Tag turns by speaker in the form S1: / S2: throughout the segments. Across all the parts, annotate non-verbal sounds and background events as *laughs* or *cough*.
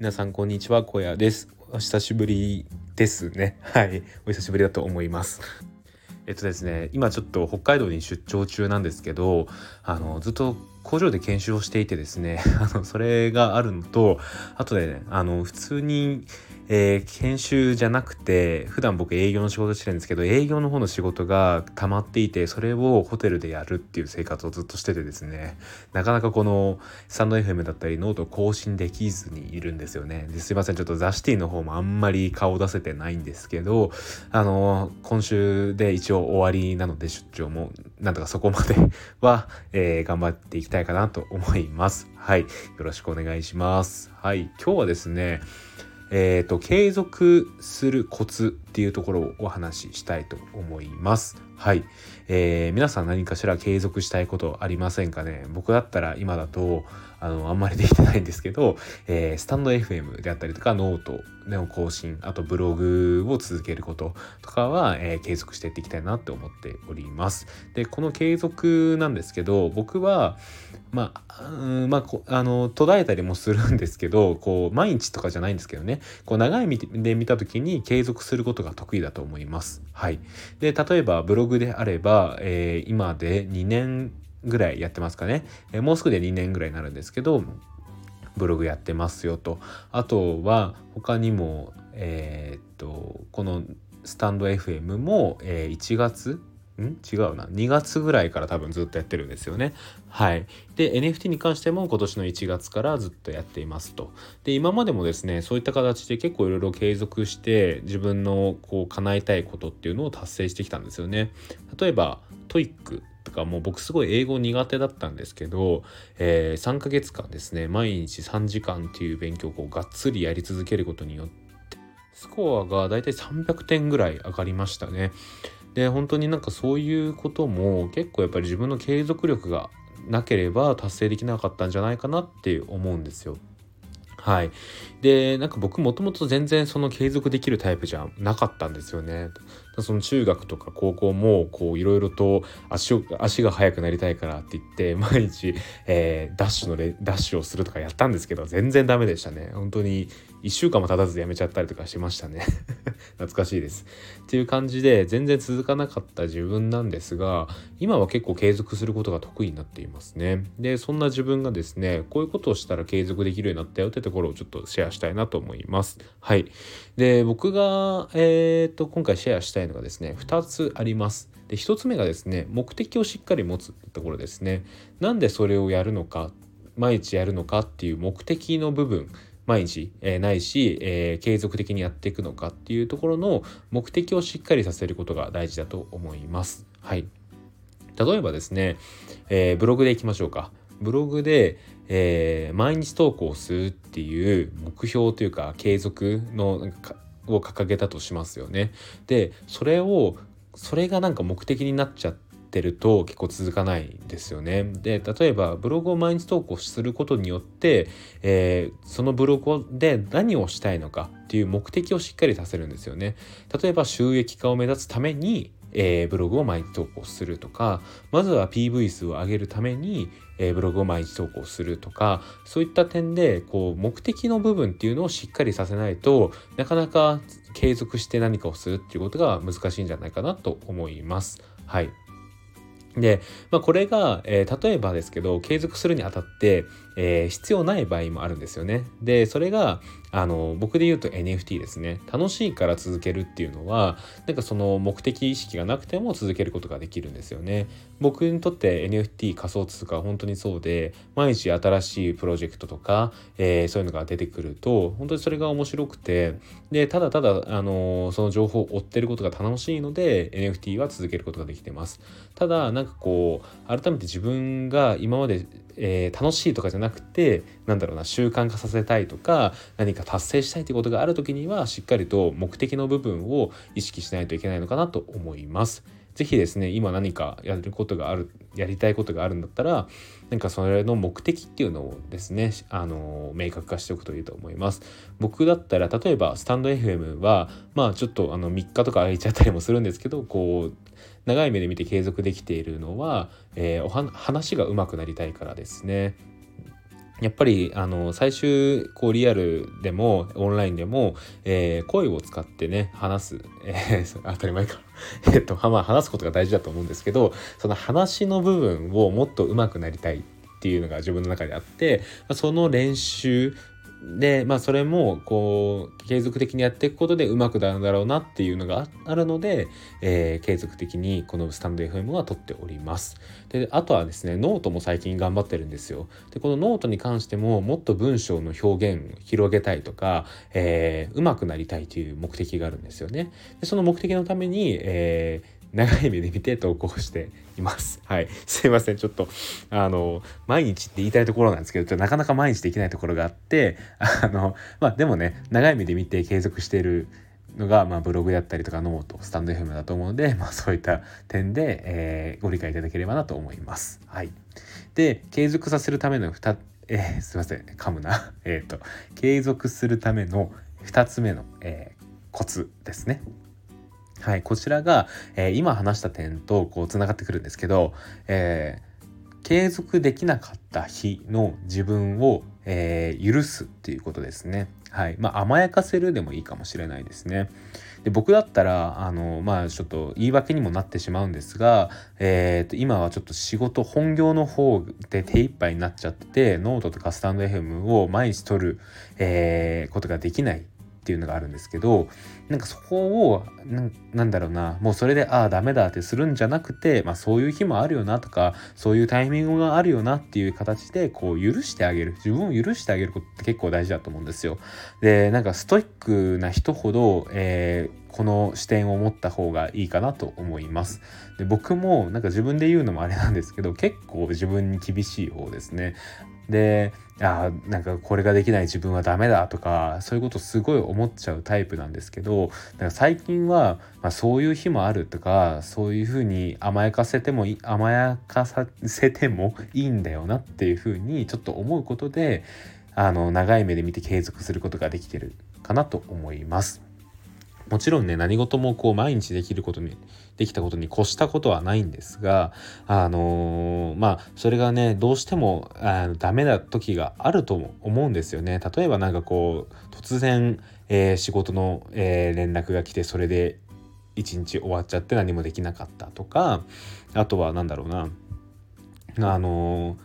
S1: 皆さんこんにちは、小屋です。お久しぶりですね。はい、お久しぶりだと思います。えっとですね、今ちょっと北海道に出張中なんですけど、あのずっと工場で研修をしていてですね、*laughs* あのそれがあるのと、あとでね、あの普通にえー、研修じゃなくて普段僕営業の仕事してるんですけど営業の方の仕事が溜まっていてそれをホテルでやるっていう生活をずっとしててですねなかなかこのスタンド FM だったりノート更新できずにいるんですよね。ですいませんちょっとザ・シティの方もあんまり顔出せてないんですけどあの今週で一応終わりなので出張もなんとかそこまで *laughs* は、えー、頑張っていきたいかなと思います。はい。よろしくお願いします。はい。今日はですねえーと、継続するコツっていうところをお話ししたいと思います。はい、えー、皆さん何かしら継続したいことありませんかね？僕だったら今だとあのあんまりできてないんですけど、えー、スタンド FM であったりとかノートの更新あとブログを続けることとかは、えー、継続していっていきたいなって思っております。でこの継続なんですけど僕はまあ、うん、まあ、あの途絶えたりもするんですけどこう毎日とかじゃないんですけどねこう長い目で見た時に継続することが得意だと思います。はい、で例えばブログであれば、えー、今で2年ぐらいやってますかね、えー、もうすぐで2年ぐらいになるんですけどブログやってますよと。あとは他にもえー、っとこのスタンド FM も、えー、1月ん？違うな。2月ぐらいから多分ずっとやってるんですよね。はい。で NFT に関しても今年の1月からずっとやっていますと。で今までもですねそういった形で結構いろいろ継続して自分のこう叶えたいことっていうのを達成してきたんですよね。例えば TOEIC とかもう僕すごい英語苦手だったんですけど、えー、3ヶ月間ですね毎日3時間っていう勉強をがっつりやり続けることによってスコアがだいたい300点ぐらい上がりましたね。で本当になんかそういうことも結構やっぱり自分の継続力がなければ達成できなかったんじゃないかなって思うんですよ。はい。で、なんか僕もともと全然その継続できるタイプじゃなかったんですよね。その中学とか高校もこういろいろと足を足が速くなりたいからって言って *laughs* 毎日、えー、ダッシュのレダッシュをするとかやったんですけど全然ダメでしたね。本当に1週間も経たずやめちゃったりとかしましたね。*laughs* 懐かしいです。っていう感じで全然続かなかった自分なんですが今は結構継続することが得意になっていますね。でそんな自分がですねこういうことをしたら継続できるようになったよってところをちょっとシェアしたいなと思います。はい。で僕がえー、っと今回シェアしたいのがですね2つありますで1つ目がですね目的をしっかり持つところですねなんでそれをやるのか毎日やるのかっていう目的の部分毎日、えー、ないし、えー、継続的にやっていくのかっていうところの目的をしっかりさせることが大事だと思います。はい。例えばですね、えー、ブログでいきましょうか。ブログで、えー、毎日投稿するっていう目標というか継続のを掲げたとしますよね。でそれをそれがなんか目的になっちゃってると結構続かないですよね。で例えばブログを毎日投稿することによって、えー、そのブログで何をしたいのかっていう目的をしっかりさせるんですよね。例えば収益化を目指すためにえー、ブログを毎日投稿するとかまずは PV 数を上げるために、えー、ブログを毎日投稿するとかそういった点でこう目的の部分っていうのをしっかりさせないとなかなか継続して何かをするっていうことが難しいんじゃないかなと思います。はい。で、まあ、これが、えー、例えばですけど継続するにあたって、えー、必要ない場合もあるんですよね。でそれがあの僕で言うと NFT ですね。楽しいから続けるっていうのはなんかその目的意識がなくても続けることができるんですよね。僕にとって NFT 仮想通貨は本当にそうで毎日新しいプロジェクトとか、えー、そういうのが出てくると本当にそれが面白くてでただただあのその情報を追ってることが楽しいので NFT は続けることができてます。ただなんかこう改めて自分が今までえー、楽しいとかじゃなくてなんだろうな習慣化させたいとか何かか達成したいということがある時にはしっかりと目的の部分を意識しないといけないのかなと思います。是非ですね今何かやることがあるやりたいことがあるんだったらなんかそれの目的っていうのをですねあの明確化しておくといいと思います僕だったら例えばスタンド FM はまあちょっとあの3日とか空いちゃったりもするんですけどこう長い目で見て継続できているのは、えー、お話が上手くなりたいからですねやっぱりあの最終こうリアルでもオンラインでも、えー、声を使ってね話す、えー、*laughs* 当たり前か。*laughs* えっとまあ話すことが大事だと思うんですけどその話の部分をもっと上手くなりたいっていうのが自分の中であってその練習でまあそれもこう継続的にやっていくことでうまくなるんだろうなっていうのがあるので、えー、継続的にこのスタンド FM は撮っております。であとはですねノートも最近頑張ってるんですよ。でこのノートに関してももっと文章の表現を広げたいとか、えー、うまくなりたいという目的があるんですよね。でその目的のために、えー長い目で見て投稿しています。*laughs* はい。すいません。ちょっと、あの、毎日って言いたいところなんですけど、なかなか毎日できないところがあって、*laughs* あの、まあでもね、長い目で見て継続しているのが、まあ、ブログだったりとかノートスタンド FM だと思うので、まあ、そういった点で、えー、ご理解いただければなと思います。はい、で継続させるための2、えー、すいません噛むな *laughs* えっと継続するための2つ目の、えー、コツですね。はい、こちらが、えー、今話した点とこうつながってくるんですけど、えー、継続できなかった日の自分を、えー、許すっていうことですね。はい、まあ甘やかせるでもいいかもしれないですね。で僕だったらあのまあちょっと言い訳にもなってしまうんですが、えー、と今はちょっと仕事本業の方で手一杯になっちゃっててノートとかスタンド FM を毎日取る、えー、ことができないっていうのがあるんですけどなんかそこをなんだろうなもうそれでああダメだってするんじゃなくて、まあ、そういう日もあるよなとかそういうタイミングがあるよなっていう形でこう許してあげる自分を許してあげることって結構大事だと思うんですよ。でなんかストイックな人ほど、えー、この視点を持った方がいいかなと思います。で僕もなんか自分で言うのもあれなんですけど結構自分に厳しい方ですね。であなんかこれができない自分はダメだとかそういうことすごい思っちゃうタイプなんですけどだか最近は、まあ、そういう日もあるとかそういうふうに甘やかせても甘やかさせてもいいんだよなっていうふうにちょっと思うことであの長い目で見て継続することができてるかなと思います。もちろんね何事もこう毎日できることにできたことに越したことはないんですがあのー、まあそれがねどうしてもあのダメな時があると思うんですよね。例えば何かこう突然、えー、仕事の、えー、連絡が来てそれで一日終わっちゃって何もできなかったとかあとは何だろうなあの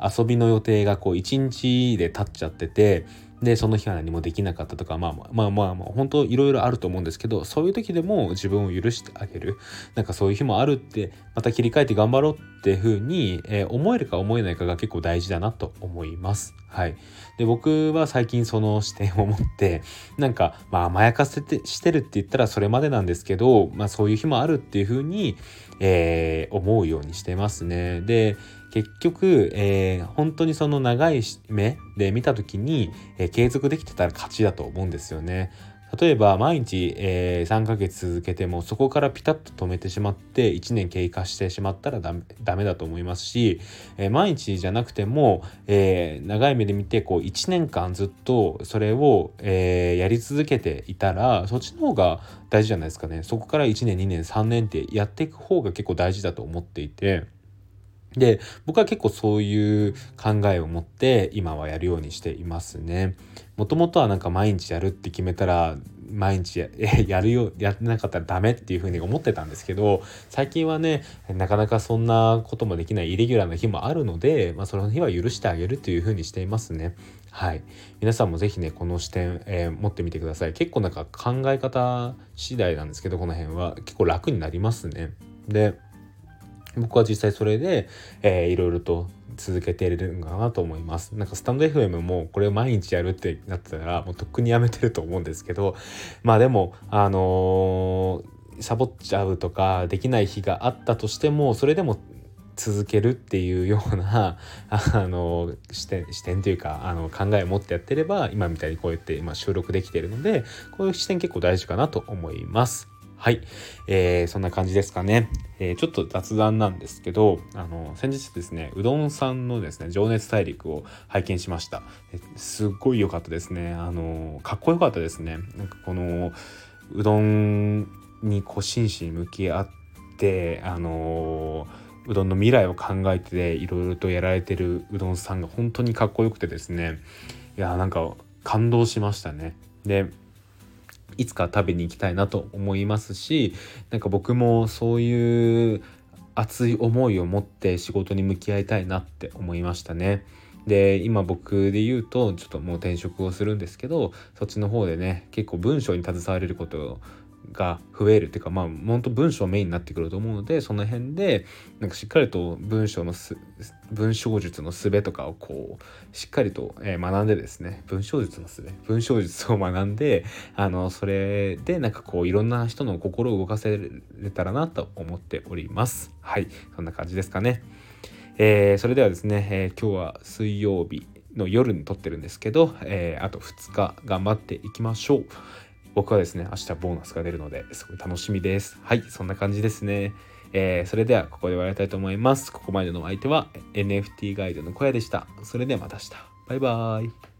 S1: 遊びの予定がこう一日で経っちゃっててでその日は何もできなかったとかまあまあまあまあ、まあ、本当いろいろあると思うんですけどそういう時でも自分を許してあげるなんかそういう日もあるってまた切り替えて頑張ろうっていうふうに、えー、思えるか思えないかが結構大事だなと思います。はい、で僕は最近その視点を持ってなんかまあ甘やかせてしてるって言ったらそれまでなんですけど、まあ、そういう日もあるっていうふうに、えー、思うようにしてますね。で結局、えー、本当にその長い目で見た時に、えー、継続できてたら勝ちだと思うんですよね。例えば毎日、えー、3ヶ月続けてもそこからピタッと止めてしまって1年経過してしまったらダメだと思いますし、えー、毎日じゃなくても、えー、長い目で見てこう1年間ずっとそれを、えーやり続けていたらそっちの方が大事じゃないですかねそこから1年2年3年ってやっていく方が結構大事だと思っていて。で僕は結構そういう考えを持って今はやるようにしていますね。もともとはなんか毎日やるって決めたら毎日や *laughs* るよやってなかったらダメっていうふうに思ってたんですけど最近はねなかなかそんなこともできないイレギュラーな日もあるので、まあ、その日は許してあげるというふうにしていますね。はい、皆さんも是非ねこの視点、えー、持ってみてください結構なんか考え方次第なんですけどこの辺は結構楽になりますね。で僕は実際それで、えー、いろいろと続けているのかなと思います。なんかスタンド FM もこれを毎日やるってなってたらもうとっくにやめてると思うんですけどまあでもあのー、サボっちゃうとかできない日があったとしてもそれでも続けるっていうような *laughs* あの視点視点というかあの考えを持ってやってれば今みたいにこうやって今収録できているのでこういう視点結構大事かなと思います。はい、えー、そんな感じですかね、えー、ちょっと雑談なんですけどあの先日ですねうどんさんのですね情熱大陸を拝見しました。すっごい良かったですね。あのかっこよかったですね。なんかこのうどんにこう真摯に向き合ってあのうどんの未来を考えていろいろとやられてるうどんさんが本当にかっこよくてですね。いやなんか感動しましたね。でいつか食べに行きたいなと思いますしなんか僕もそういう熱い思いを持って仕事に向き合いたいなって思いましたね。で今僕で言うとちょっともう転職をするんですけどそっちの方でね結構文章に携われることが増えるっていうかまあ本当文章メインになってくると思うのでその辺でなんかしっかりと文章の文章術の術とかをこうしっかりと、学んでですね文章術の術文章術を学んであのそれでなんかこういろんな人の心を動かせれたらなと思っておりますはいそんな感じですかね。えー、それではですね、えー、今日は水曜日の夜に撮ってるんですけど、えー、あと2日頑張っていきましょう。僕はですね、明日ボーナスが出るので、すごい楽しみです。はい、そんな感じですね。えー、それではここで終わりたいと思います。ここまでのお相手は NFT ガイドの小屋でした。それではまた明日。バイバーイ。